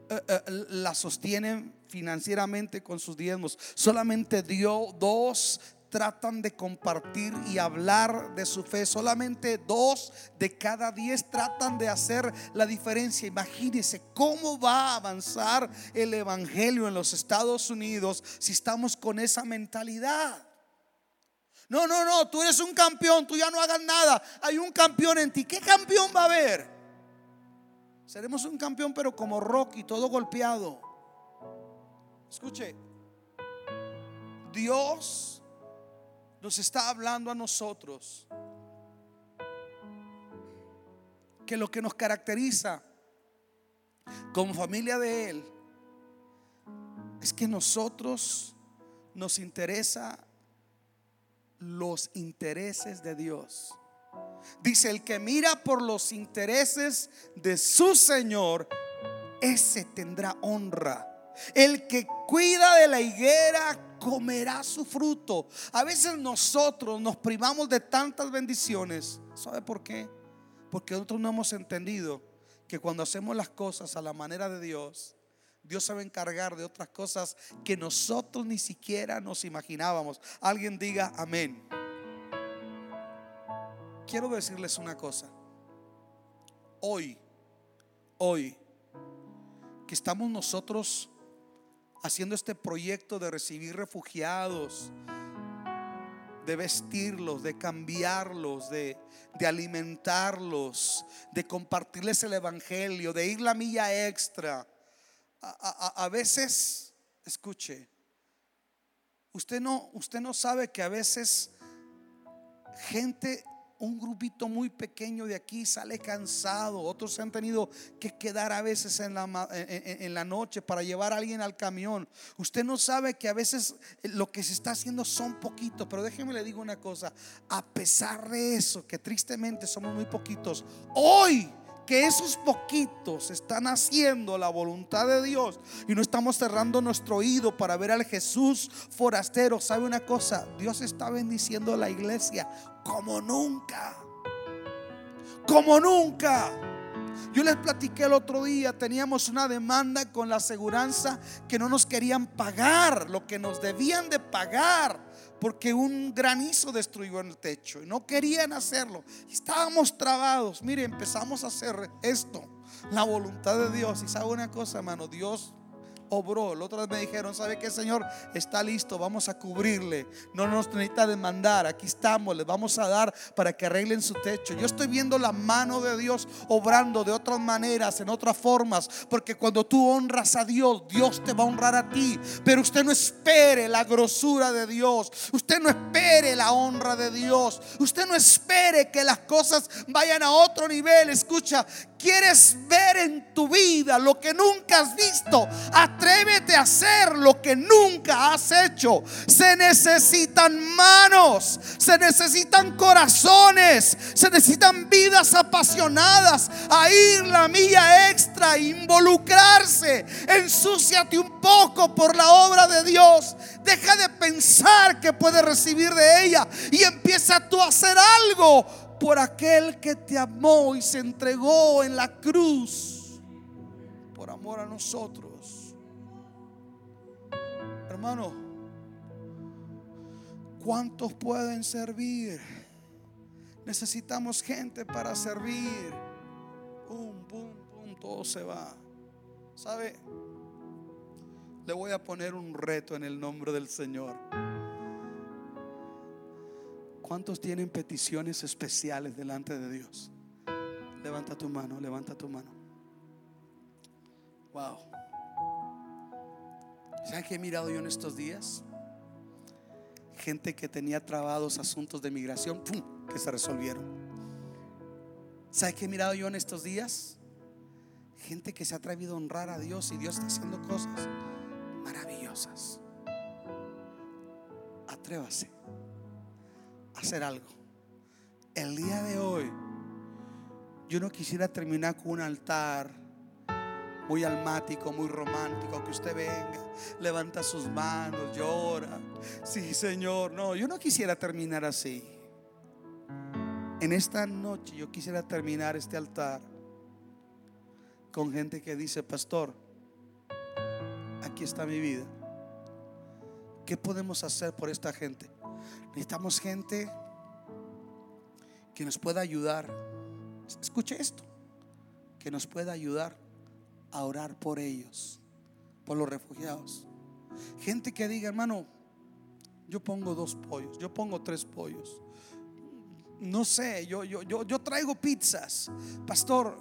eh, eh, la sostienen financieramente con sus diezmos. Solamente dio, dos tratan de compartir y hablar de su fe. Solamente dos de cada diez tratan de hacer la diferencia. Imagínense cómo va a avanzar el Evangelio en los Estados Unidos si estamos con esa mentalidad. No, no, no, tú eres un campeón, tú ya no hagas nada. Hay un campeón en ti. ¿Qué campeón va a haber? Seremos un campeón pero como Rocky, todo golpeado. Escuche, Dios nos está hablando a nosotros que lo que nos caracteriza como familia de Él es que nosotros nos interesa los intereses de Dios. Dice, el que mira por los intereses de su Señor, ese tendrá honra. El que cuida de la higuera comerá su fruto. A veces nosotros nos privamos de tantas bendiciones. ¿Sabe por qué? Porque nosotros no hemos entendido que cuando hacemos las cosas a la manera de Dios, Dios se va a encargar de otras cosas que nosotros ni siquiera nos imaginábamos. Alguien diga amén. Quiero decirles una cosa. Hoy, hoy, que estamos nosotros haciendo este proyecto de recibir refugiados, de vestirlos, de cambiarlos, de, alimentarlos, de compartirles el Evangelio, de ir la milla extra. A, veces, escuche, usted no, usted no sabe que a veces gente un grupito muy pequeño de aquí sale cansado, otros se han tenido que quedar a veces en la, noche para llevar a alguien al camión. Usted no sabe que a veces lo que se está haciendo son poquitos, pero déjeme le digo una cosa, a pesar de eso, que tristemente somos muy poquitos, hoy que esos poquitos están haciendo la voluntad de Dios y no estamos cerrando nuestro oído para ver al Jesús forastero, ¿sabe una cosa? Dios está bendiciendo a la iglesia como nunca. Como nunca. Yo les platiqué el otro día, teníamos una demanda con la aseguranza que no nos querían pagar lo que nos debían de pagar porque un granizo destruyó el techo y no querían hacerlo. Estábamos trabados. Mire, empezamos a hacer esto, la voluntad de Dios. Y sabe una cosa, hermano, Dios obró. El otro me dijeron, ¿sabe qué, Señor? Está listo, vamos a cubrirle. No nos necesita demandar. Aquí estamos, les vamos a dar para que arreglen su techo. Yo estoy viendo la mano de Dios obrando de otras maneras, en otras formas. Porque cuando tú honras a Dios, Dios te va a honrar a ti. Pero usted no espere la grosura de Dios. Usted no espere la honra de Dios. Usted no espere que las cosas vayan a otro nivel. Escucha, quieres ver en tu vida lo que nunca has visto, atrévete a hacer lo que nunca has hecho. Se necesitan manos, se necesitan corazones, se necesitan vidas apasionadas a ir la milla extra, involucrarse. Ensúciate un poco por la obra de Dios. Deja de pensar que puedes recibir de ella y empieza tú a hacer algo por aquel que te amó y se entregó en la cruz por amor a nosotros. Hermano, ¿cuántos pueden servir? Necesitamos gente para servir. Pum, pum, pum, todo se va. ¿Sabe? Le voy a poner un reto en el nombre del Señor. ¿Cuántos tienen peticiones especiales delante de Dios? Levanta tu mano, levanta tu mano. Wow. ¿Saben qué he mirado yo en estos días? Gente que tenía trabados asuntos de migración, ¡pum! que se resolvieron. ¿Saben qué he mirado yo en estos días? Gente que se ha atrevido a honrar a Dios y Dios está haciendo cosas maravillosas. Atrévase hacer algo. El día de hoy, yo no quisiera terminar con un altar muy almático, muy romántico, que usted venga, levanta sus manos, llora. Sí, Señor, no, yo no quisiera terminar así. En esta noche yo quisiera terminar este altar con gente que dice, pastor, aquí está mi vida. ¿Qué podemos hacer por esta gente? Necesitamos gente que nos pueda ayudar. Escuche esto. Que nos pueda ayudar a orar por ellos, por los refugiados. Gente que diga, hermano, yo pongo dos pollos, yo pongo tres pollos. No sé, yo, yo, yo, yo traigo pizzas. Pastor,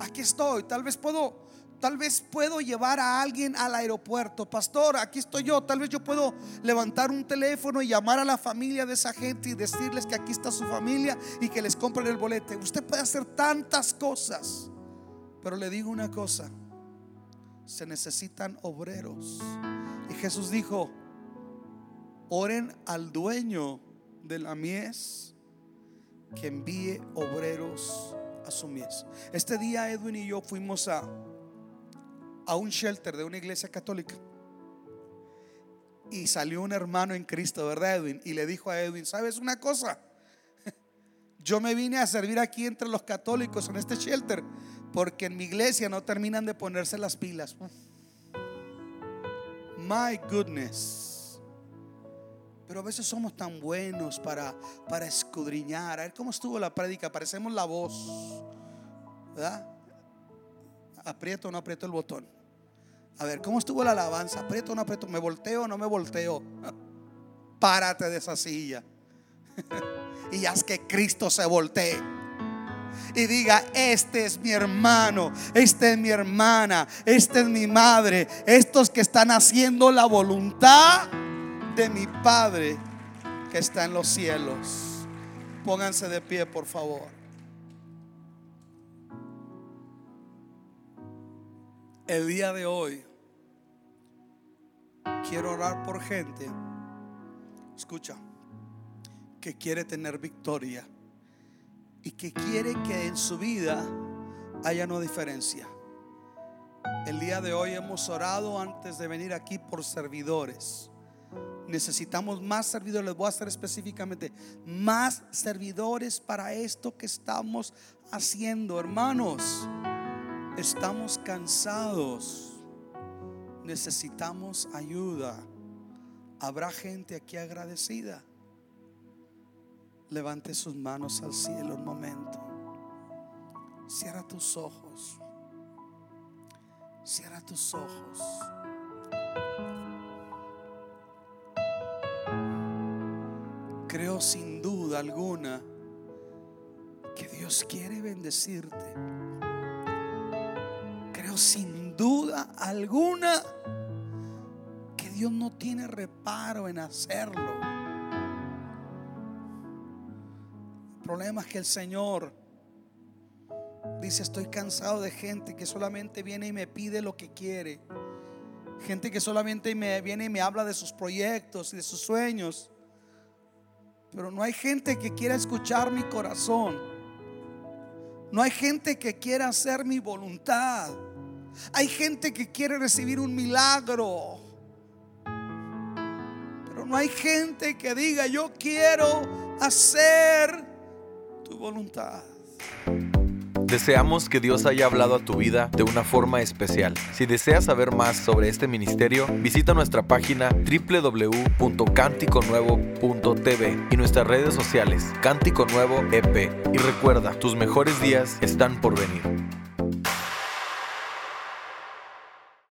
aquí estoy. Tal vez puedo Tal vez puedo llevar a alguien al aeropuerto. Pastor, aquí estoy yo. Tal vez yo puedo levantar un teléfono y llamar a la familia de esa gente y decirles que aquí está su familia y que les compren el bolete. Usted puede hacer tantas cosas. Pero le digo una cosa. Se necesitan obreros. Y Jesús dijo, oren al dueño de la mies que envíe obreros a su mies. Este día Edwin y yo fuimos a a un shelter de una iglesia católica. Y salió un hermano en Cristo, ¿verdad, Edwin? Y le dijo a Edwin, ¿sabes una cosa? *laughs* Yo me vine a servir aquí entre los católicos en este shelter porque en mi iglesia no terminan de ponerse las pilas. My goodness. Pero a veces somos tan buenos para, para escudriñar. A ver cómo estuvo la prédica. Parecemos la voz. ¿Verdad? Aprieto o no aprieto el botón. A ver, ¿cómo estuvo la alabanza? ¿Aprieto o no aprieto? ¿Me volteo o no me volteo? *laughs* Párate de esa silla. *laughs* y haz que Cristo se voltee. Y diga, este es mi hermano, esta es mi hermana, esta es mi madre, estos que están haciendo la voluntad de mi Padre que está en los cielos. Pónganse de pie, por favor. El día de hoy quiero orar por gente, escucha, que quiere tener victoria y que quiere que en su vida haya una diferencia. El día de hoy hemos orado antes de venir aquí por servidores. Necesitamos más servidores. Les voy a hacer específicamente más servidores para esto que estamos haciendo, hermanos. Estamos cansados. Necesitamos ayuda. Habrá gente aquí agradecida. Levante sus manos al cielo un momento. Cierra tus ojos. Cierra tus ojos. Creo sin duda alguna que Dios quiere bendecirte. Sin duda alguna que Dios no tiene reparo en hacerlo. El problema es que el Señor dice, estoy cansado de gente que solamente viene y me pide lo que quiere. Gente que solamente me viene y me habla de sus proyectos y de sus sueños. Pero no hay gente que quiera escuchar mi corazón. No hay gente que quiera hacer mi voluntad. Hay gente que quiere recibir un milagro. Pero no hay gente que diga, yo quiero hacer tu voluntad.
Deseamos que Dios haya hablado a tu vida de una forma especial. Si deseas saber más sobre este ministerio, visita nuestra página www.canticonuevo.tv y nuestras redes sociales Cántico Nuevo EP. Y recuerda, tus mejores días están por venir.